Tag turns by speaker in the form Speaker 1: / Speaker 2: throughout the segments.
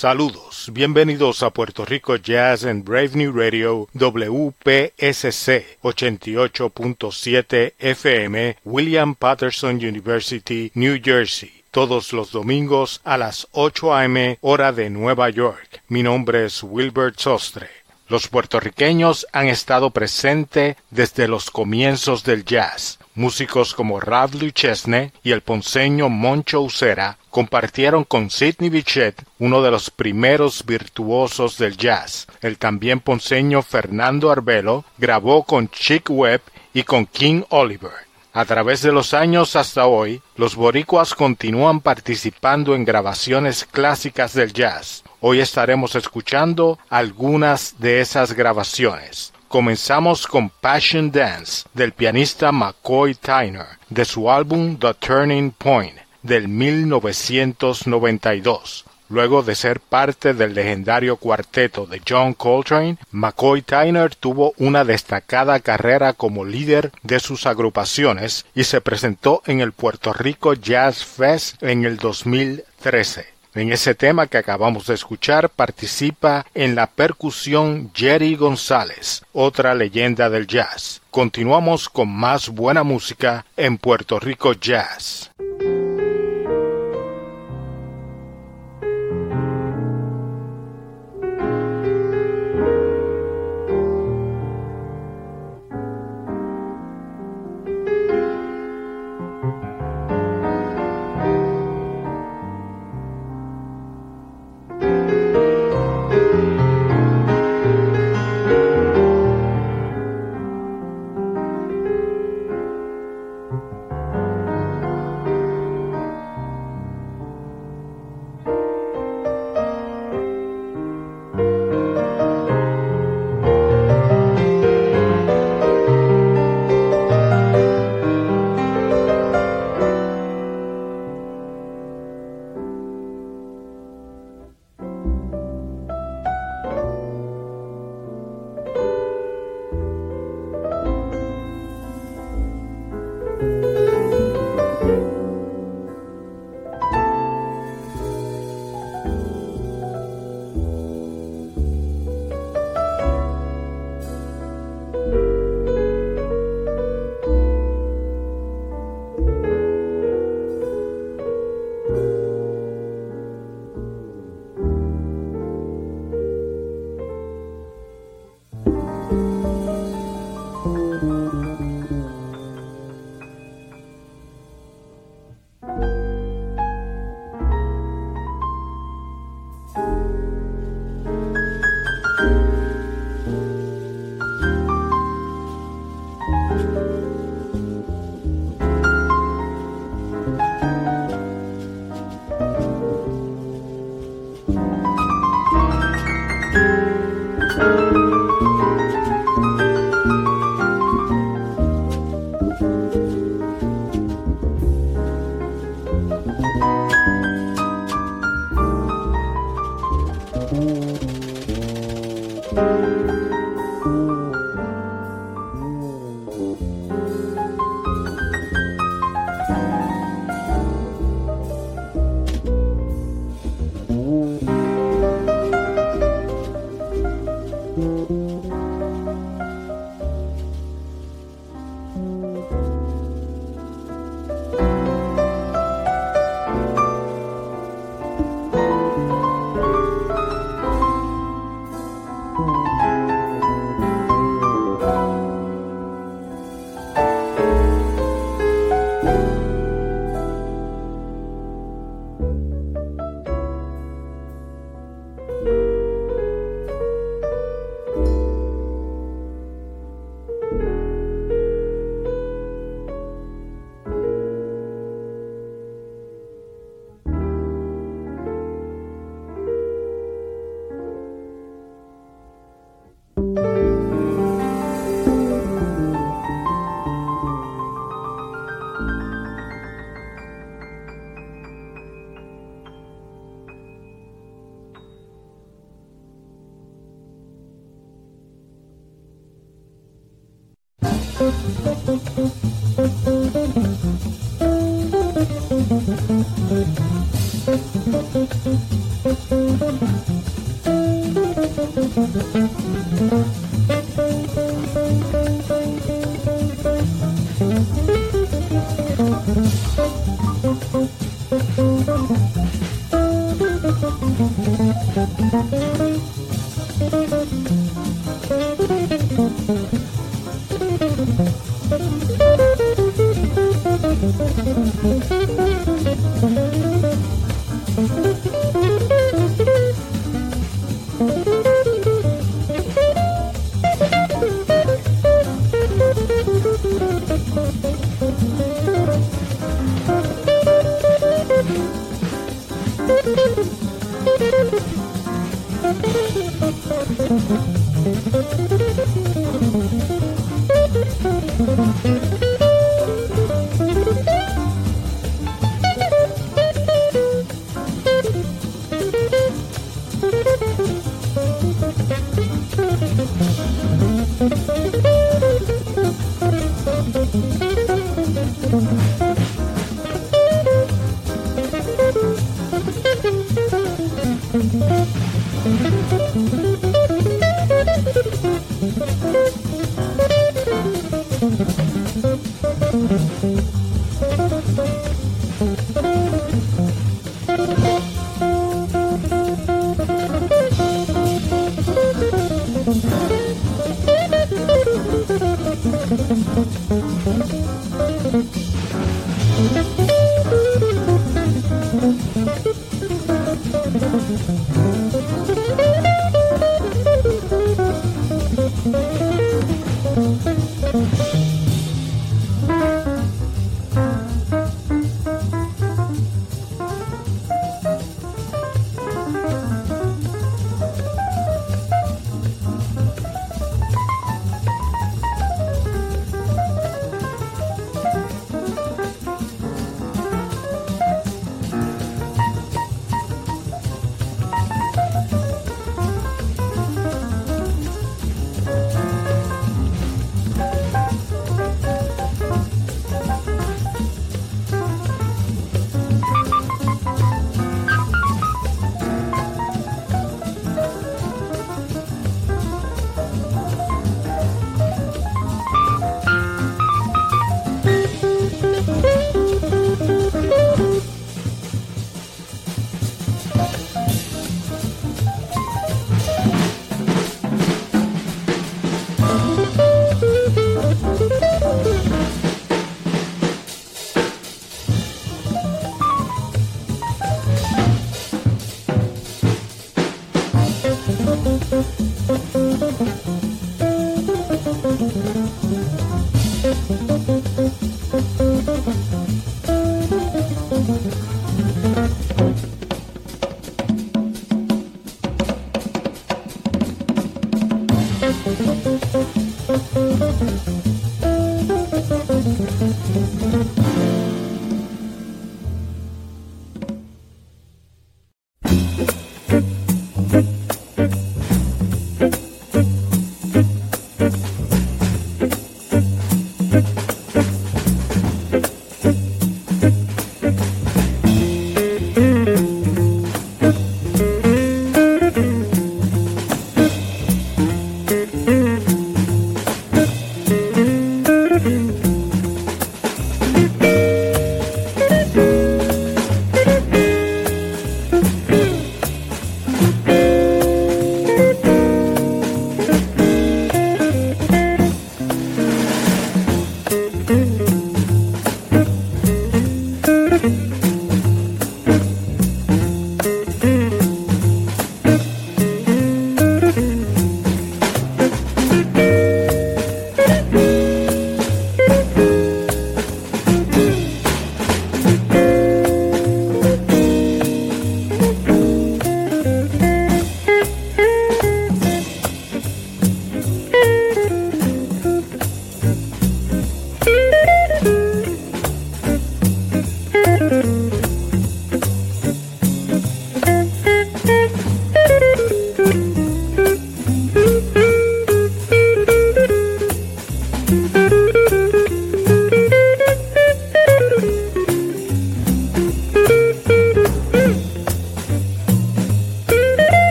Speaker 1: Saludos, bienvenidos a Puerto Rico Jazz en Brave New Radio WPSC 88.7 FM William Patterson University, New Jersey. Todos los domingos a las 8 a.m. hora de Nueva York. Mi nombre es Wilbert Sostre. Los puertorriqueños han estado presentes desde los comienzos del jazz. Músicos como Rav Luchesne y el ponceño Moncho Usera compartieron con Sidney Bichet, uno de los primeros virtuosos del jazz. El también ponceño Fernando Arbelo grabó con Chick Webb y con King Oliver. A través de los años hasta hoy, los boricuas continúan participando en grabaciones clásicas del jazz. Hoy estaremos escuchando algunas de esas grabaciones. Comenzamos con Passion Dance del pianista McCoy Tyner de su álbum The Turning Point del 1992. Luego de ser parte del legendario cuarteto de John Coltrane, McCoy Tyner tuvo una destacada carrera como líder de sus agrupaciones y se presentó en el Puerto Rico Jazz Fest en el 2013. En ese tema que acabamos de escuchar participa en la percusión Jerry González, otra leyenda del jazz. Continuamos con más buena música en Puerto Rico Jazz.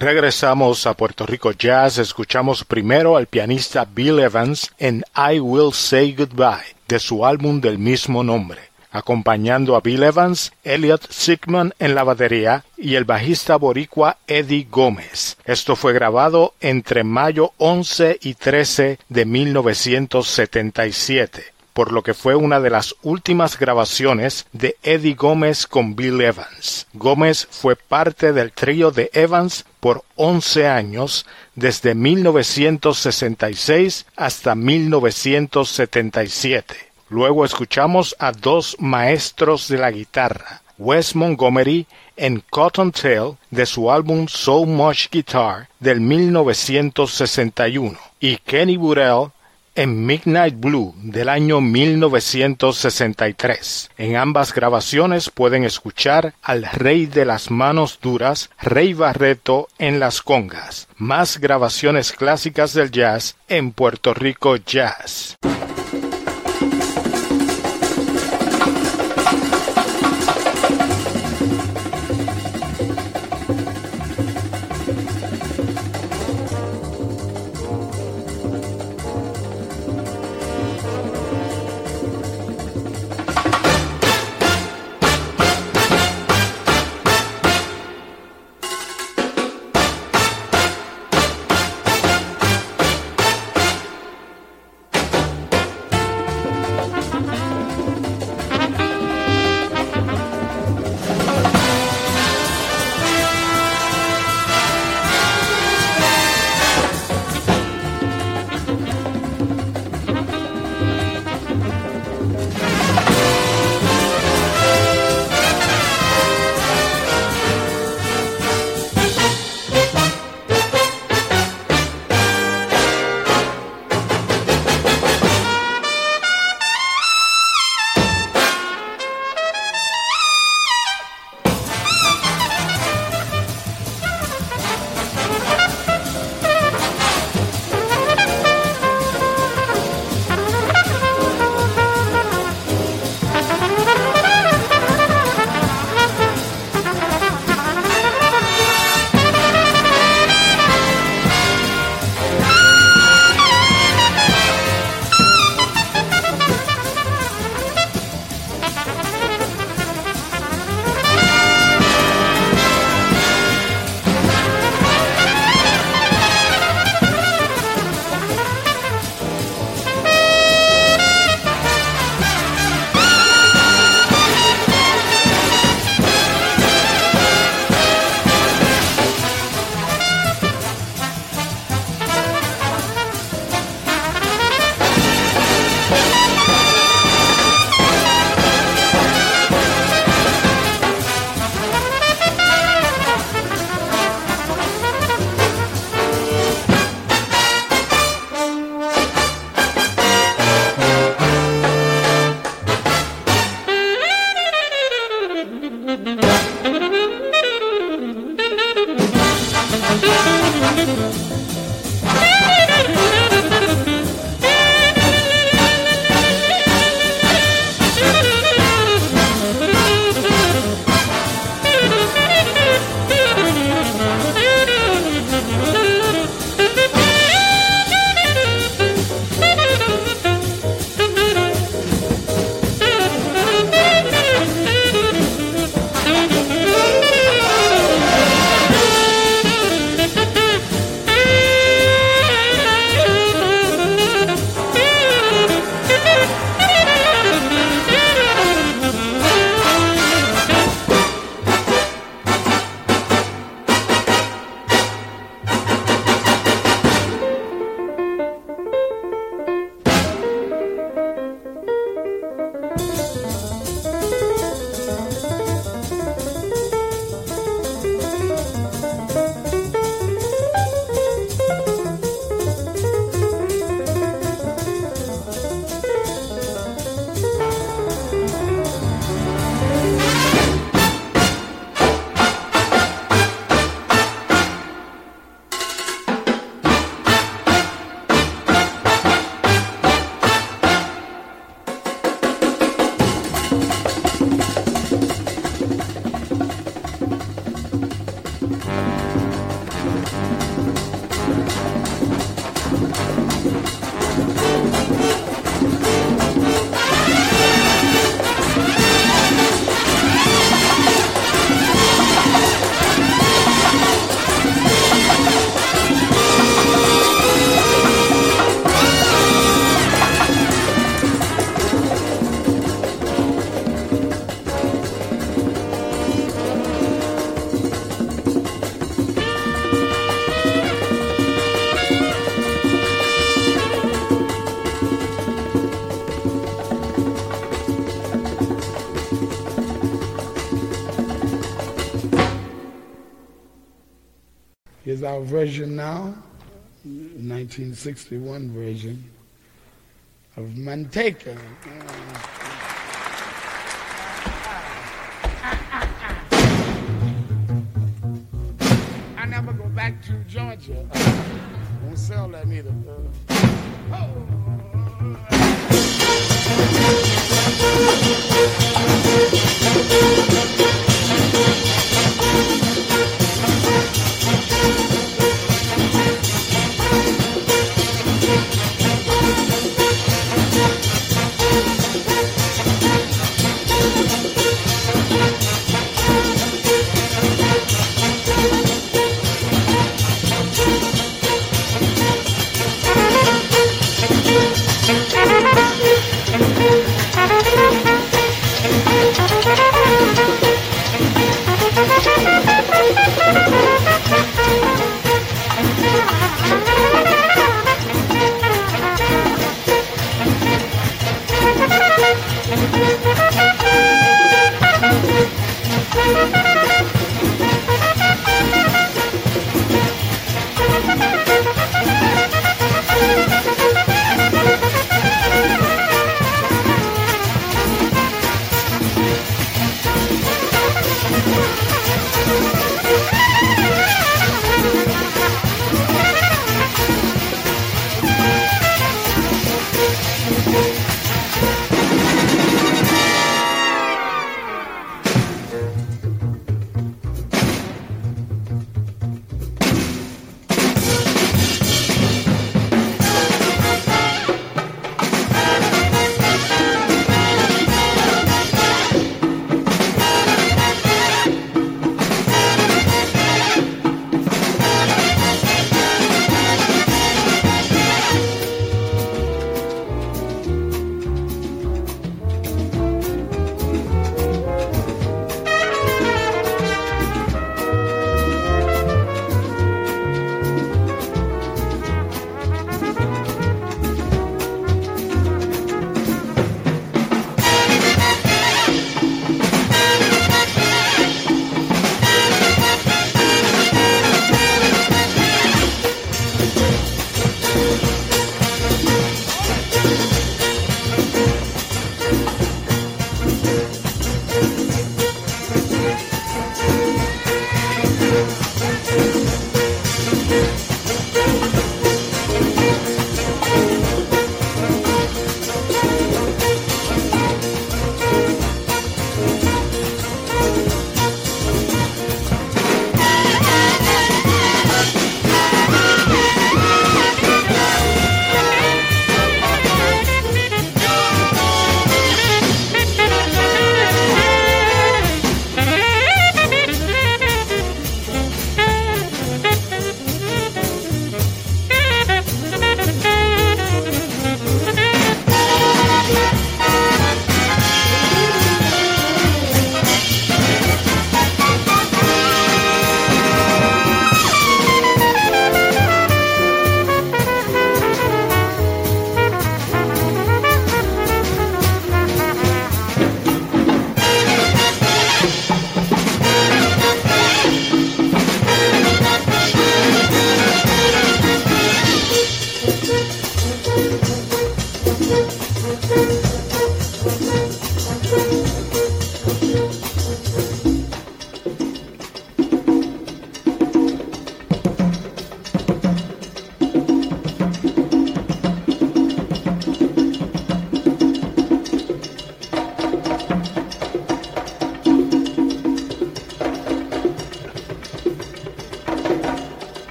Speaker 1: Regresamos a Puerto Rico Jazz, escuchamos primero al pianista Bill Evans en I Will Say Goodbye de su álbum del mismo nombre. Acompañando a Bill Evans, Elliot Sigmund en la batería y el bajista boricua Eddie Gómez. Esto fue grabado entre mayo 11 y 13 de 1977 por lo que fue una de las últimas grabaciones de Eddie Gómez con Bill Evans. Gómez fue parte del trío de Evans por 11 años, desde 1966 hasta 1977. Luego escuchamos a dos maestros de la guitarra, Wes Montgomery en Cotton Tail de su álbum So Much Guitar del 1961 y Kenny Burrell en Midnight Blue del año 1963. En ambas grabaciones pueden escuchar al rey de las manos duras, Rey Barreto en las congas. Más grabaciones clásicas del jazz en Puerto Rico Jazz.
Speaker 2: Here's our version now, 1961 version of Manteca. I never go back to Georgia. Won't sell that neither. Oh.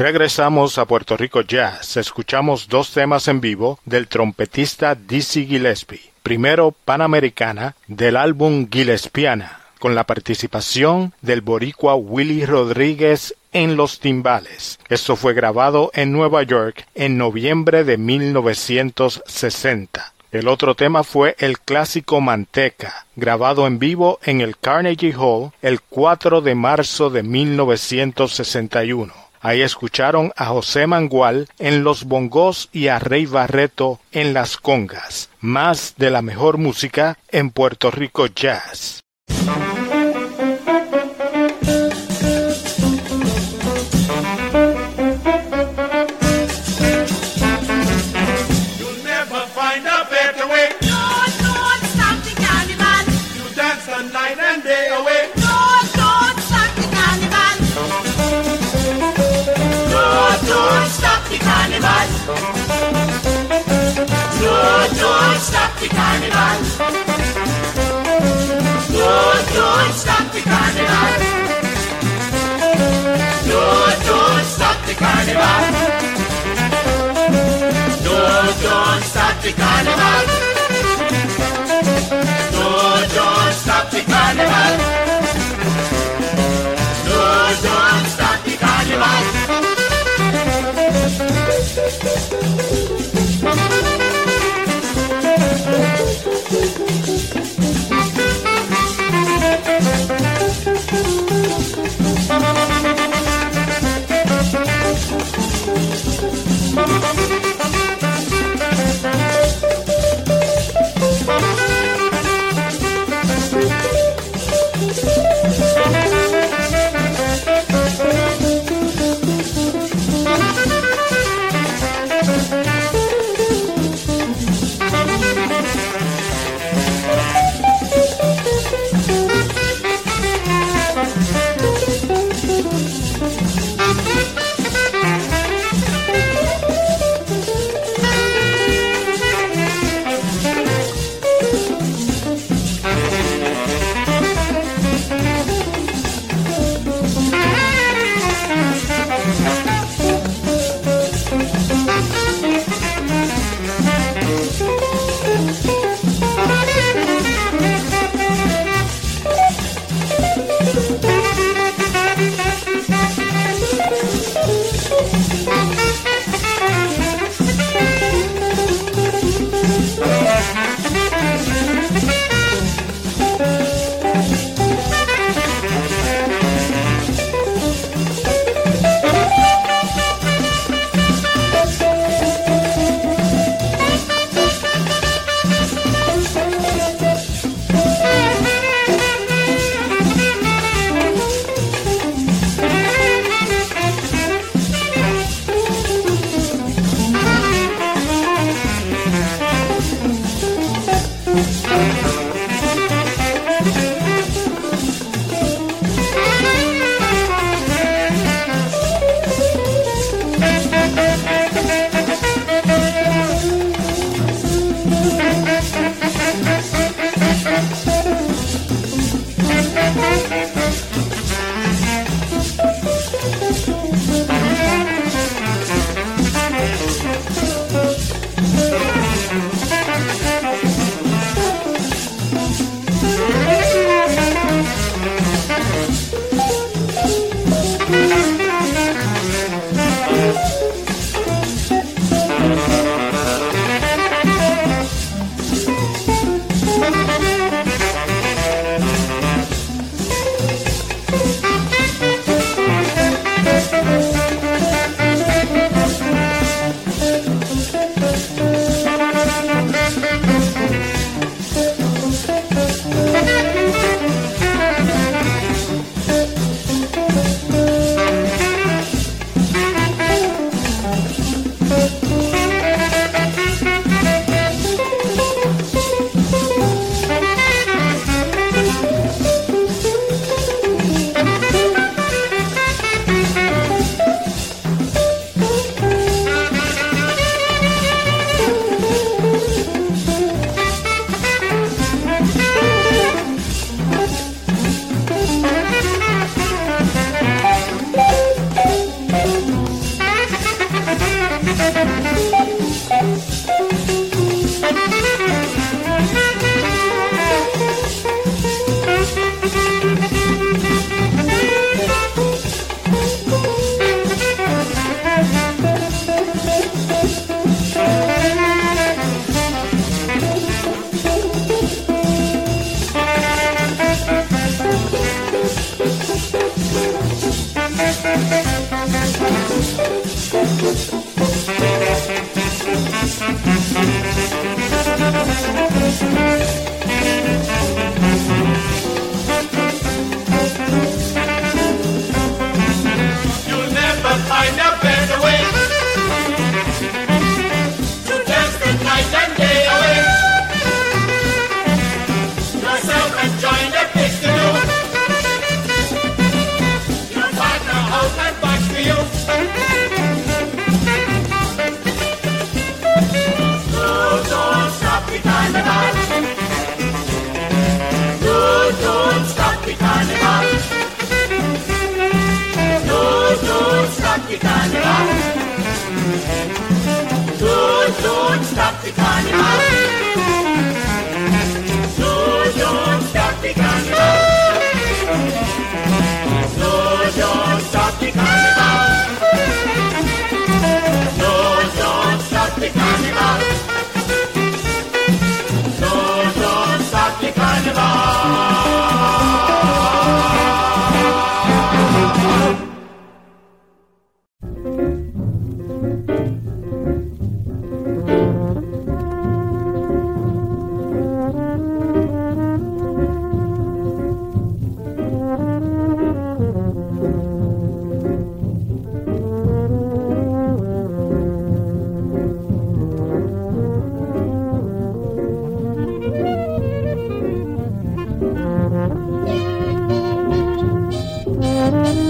Speaker 1: Regresamos a Puerto Rico Jazz. Escuchamos dos temas en vivo del trompetista Dizzy Gillespie. Primero, Panamericana, del álbum Gillespiana, con la participación del boricua Willy Rodríguez en los timbales. Esto fue grabado en Nueva York en noviembre de 1960. El otro tema fue el clásico Manteca, grabado en vivo en el Carnegie Hall el 4 de marzo de 1961. Ahí escucharon a José Mangual en los bongos y a Rey Barreto en las congas. Más de la mejor música en Puerto Rico Jazz.
Speaker 3: The carnival. Don't, don't stop the carnival. Don't, don't stop the carnival. Don't, don't stop the carnival. Don't, don't stop the carnival. Don't, don't stop the carnival.「なならら」Thank you.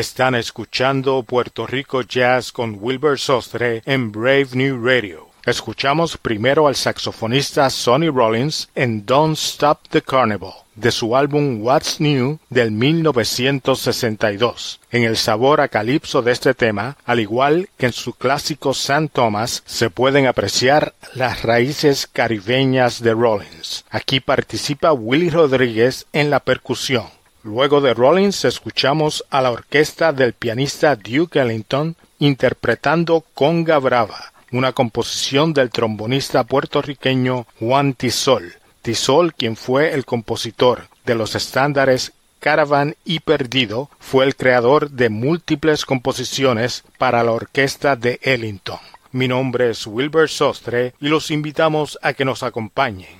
Speaker 1: Están escuchando Puerto Rico Jazz con Wilbur Sostre en Brave New Radio. Escuchamos primero al saxofonista Sonny Rollins en Don't Stop the Carnival de su álbum What's New del 1962. En el sabor a calipso de este tema, al igual que en su clásico San Thomas, se pueden apreciar las raíces caribeñas de Rollins. Aquí participa Willie Rodríguez en la percusión. Luego de Rollins escuchamos a la orquesta del pianista Duke Ellington interpretando Conga Brava, una composición del trombonista puertorriqueño Juan Tisol. Tisol, quien fue el compositor de los estándares Caravan y Perdido, fue el creador de múltiples composiciones para la orquesta de Ellington. Mi nombre es Wilbur Sostre y los invitamos a que nos acompañen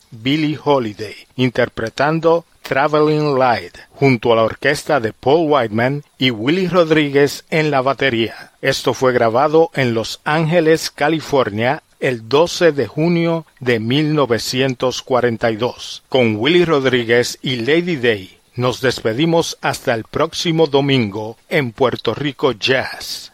Speaker 1: Billie Holiday, interpretando
Speaker 3: Traveling Light, junto a la orquesta de Paul Whiteman y Willie Rodríguez en la batería. Esto fue grabado en Los Ángeles, California, el 12 de junio de 1942. Con Willie Rodríguez y Lady Day nos despedimos hasta el próximo domingo en Puerto Rico Jazz.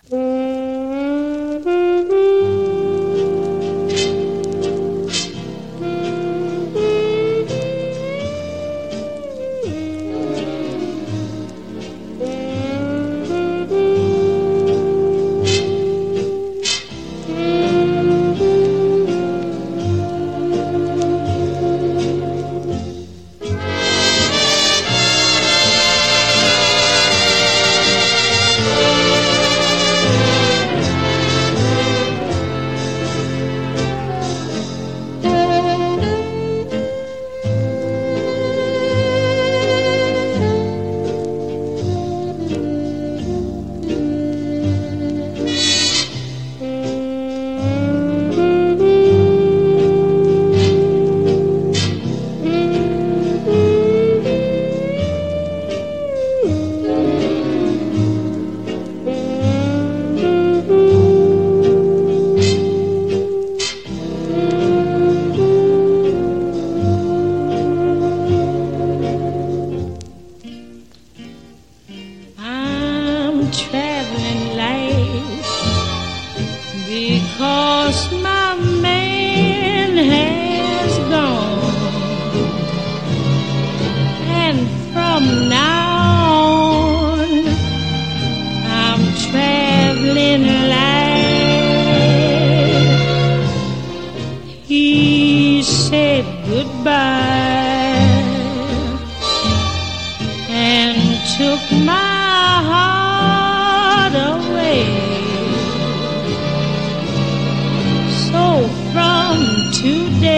Speaker 4: Today.